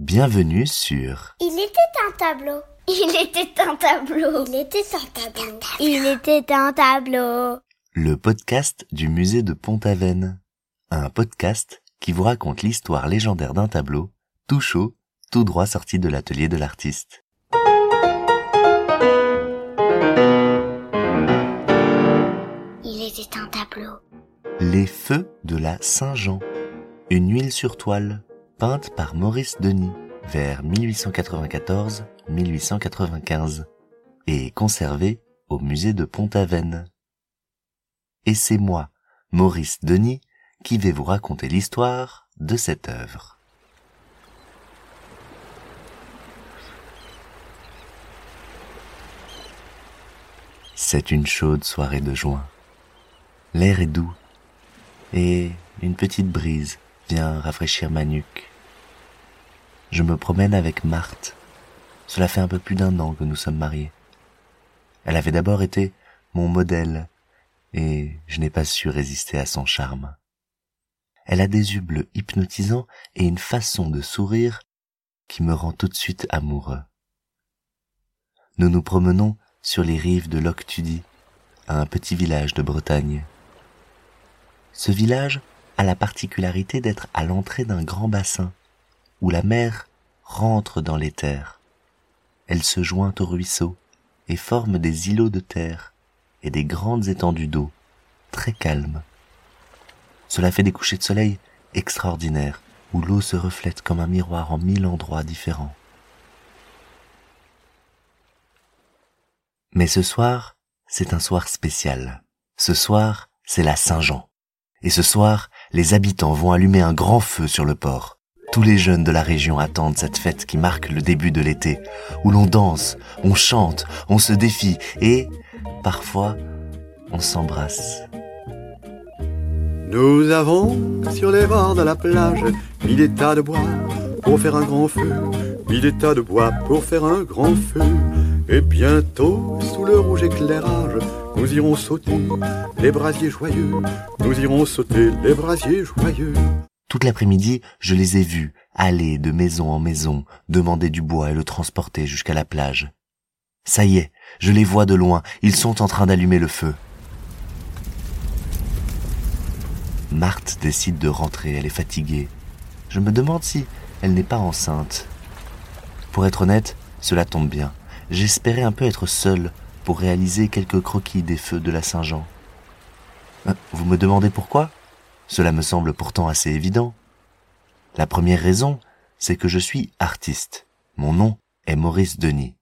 Bienvenue sur Il était un tableau. Il était un tableau. Il était un tableau. Il était un tableau. le podcast du musée de Pont-Aven. Un podcast qui vous raconte l'histoire légendaire d'un tableau, tout chaud, tout droit sorti de l'atelier de l'artiste. Il était un tableau. Les feux de la Saint-Jean. Une huile sur toile, peinte par Maurice Denis vers 1894-1895 et conservée au musée de Pont-Aven. Et c'est moi, Maurice Denis, qui vais vous raconter l'histoire de cette œuvre. C'est une chaude soirée de juin. L'air est doux et une petite brise vient rafraîchir ma nuque. Je me promène avec Marthe. Cela fait un peu plus d'un an que nous sommes mariés. Elle avait d'abord été mon modèle et je n'ai pas su résister à son charme. Elle a des yeux bleus hypnotisants et une façon de sourire qui me rend tout de suite amoureux. Nous nous promenons sur les rives de Loctudie, un petit village de Bretagne. Ce village a la particularité d'être à l'entrée d'un grand bassin, où la mer rentre dans les terres. Elle se joint au ruisseau et forme des îlots de terre et des grandes étendues d'eau, très calmes. Cela fait des couchers de soleil extraordinaires, où l'eau se reflète comme un miroir en mille endroits différents. Mais ce soir, c'est un soir spécial. Ce soir, c'est la Saint-Jean. Et ce soir, les habitants vont allumer un grand feu sur le port. Tous les jeunes de la région attendent cette fête qui marque le début de l'été, où l'on danse, on chante, on se défie et, parfois, on s'embrasse. Nous avons sur les bords de la plage mis des tas de bois pour faire un grand feu, mis des tas de bois pour faire un grand feu. Et bientôt, sous le rouge éclairage, nous irons sauter les brasiers joyeux, nous irons sauter les brasiers joyeux. Toute l'après-midi, je les ai vus aller de maison en maison, demander du bois et le transporter jusqu'à la plage. Ça y est, je les vois de loin, ils sont en train d'allumer le feu. Marthe décide de rentrer, elle est fatiguée. Je me demande si elle n'est pas enceinte. Pour être honnête, cela tombe bien. J'espérais un peu être seule pour réaliser quelques croquis des feux de la Saint-Jean. Hein, Vous me demandez pourquoi? Cela me semble pourtant assez évident. La première raison, c'est que je suis artiste. Mon nom est Maurice Denis.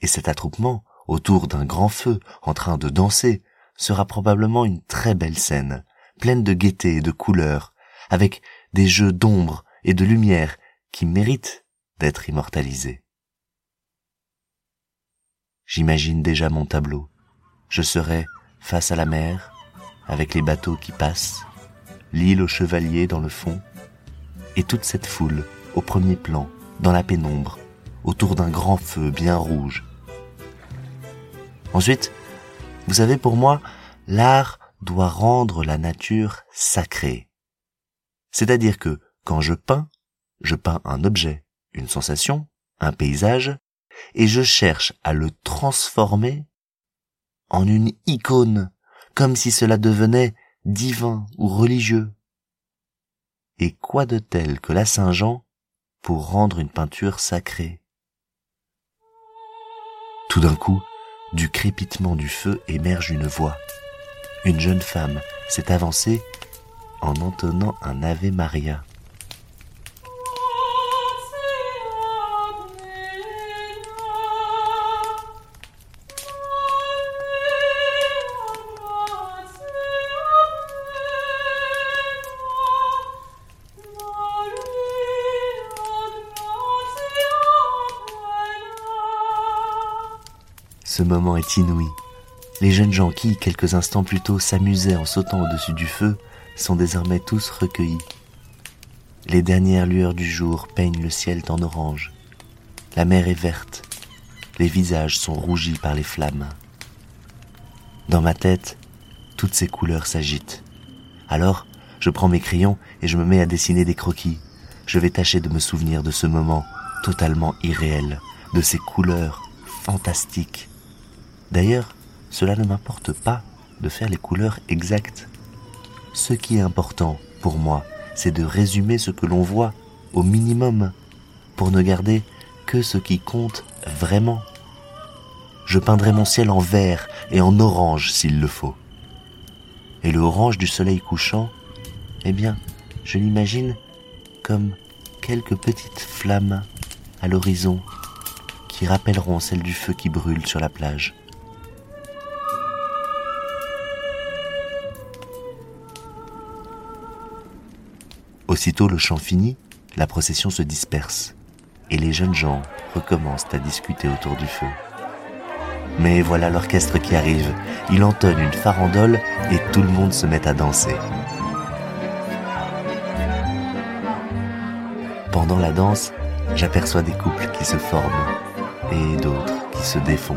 Et cet attroupement, autour d'un grand feu, en train de danser, sera probablement une très belle scène, pleine de gaieté et de couleurs, avec des jeux d'ombre et de lumière qui méritent d'être immortalisés. J'imagine déjà mon tableau. Je serai face à la mer, avec les bateaux qui passent, l'île aux chevaliers dans le fond, et toute cette foule au premier plan, dans la pénombre, autour d'un grand feu bien rouge. Ensuite, vous savez, pour moi, l'art doit rendre la nature sacrée. C'est-à-dire que, quand je peins, je peins un objet, une sensation, un paysage, et je cherche à le transformer en une icône, comme si cela devenait divin ou religieux. Et quoi de tel que la Saint-Jean pour rendre une peinture sacrée? Tout d'un coup, du crépitement du feu émerge une voix. Une jeune femme s'est avancée en entonnant un Ave Maria. Ce moment est inouï. Les jeunes gens qui, quelques instants plus tôt, s'amusaient en sautant au-dessus du feu, sont désormais tous recueillis. Les dernières lueurs du jour peignent le ciel en orange. La mer est verte. Les visages sont rougis par les flammes. Dans ma tête, toutes ces couleurs s'agitent. Alors, je prends mes crayons et je me mets à dessiner des croquis. je vais tâcher de me souvenir de ce moment totalement irréel, de ces couleurs fantastiques. D'ailleurs, cela ne m'importe pas de faire les couleurs exactes. Ce qui est important pour moi, c'est de résumer ce que l'on voit au minimum, pour ne garder que ce qui compte vraiment. Je peindrai mon ciel en vert et en orange s'il le faut. Et le orange du soleil couchant, eh bien, je l'imagine comme quelques petites flammes à l'horizon qui rappelleront celles du feu qui brûle sur la plage. Aussitôt le chant fini, la procession se disperse et les jeunes gens recommencent à discuter autour du feu. Mais voilà l'orchestre qui arrive. Il entonne une farandole et tout le monde se met à danser. Pendant la danse, j'aperçois des couples qui se forment et d'autres qui se défont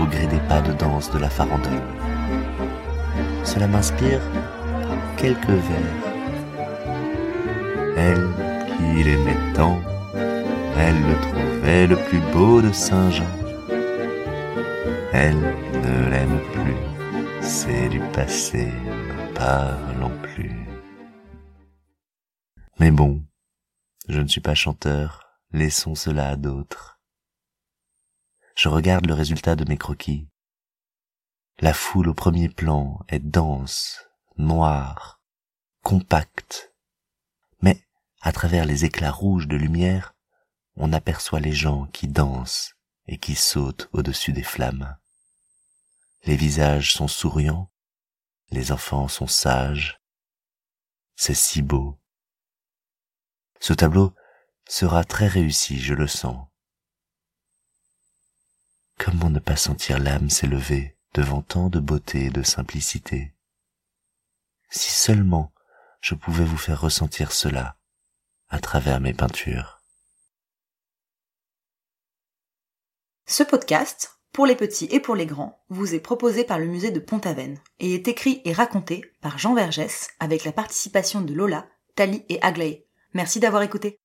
au gré des pas de danse de la farandole. Cela m'inspire quelques vers elle qui l'aimait tant, elle le trouvait le plus beau de Saint-Jean. Elle ne l'aime plus, c'est du passé, n'en parlons plus. Mais bon, je ne suis pas chanteur, laissons cela à d'autres. Je regarde le résultat de mes croquis. La foule au premier plan est dense, noire, compacte, à travers les éclats rouges de lumière, on aperçoit les gens qui dansent et qui sautent au-dessus des flammes. Les visages sont souriants, les enfants sont sages. C'est si beau. Ce tableau sera très réussi, je le sens. Comment ne pas sentir l'âme s'élever devant tant de beauté et de simplicité? Si seulement je pouvais vous faire ressentir cela à travers mes peintures. Ce podcast, pour les petits et pour les grands, vous est proposé par le musée de Pont-Aven et est écrit et raconté par Jean Vergès avec la participation de Lola, Tali et Aglaé. Merci d'avoir écouté.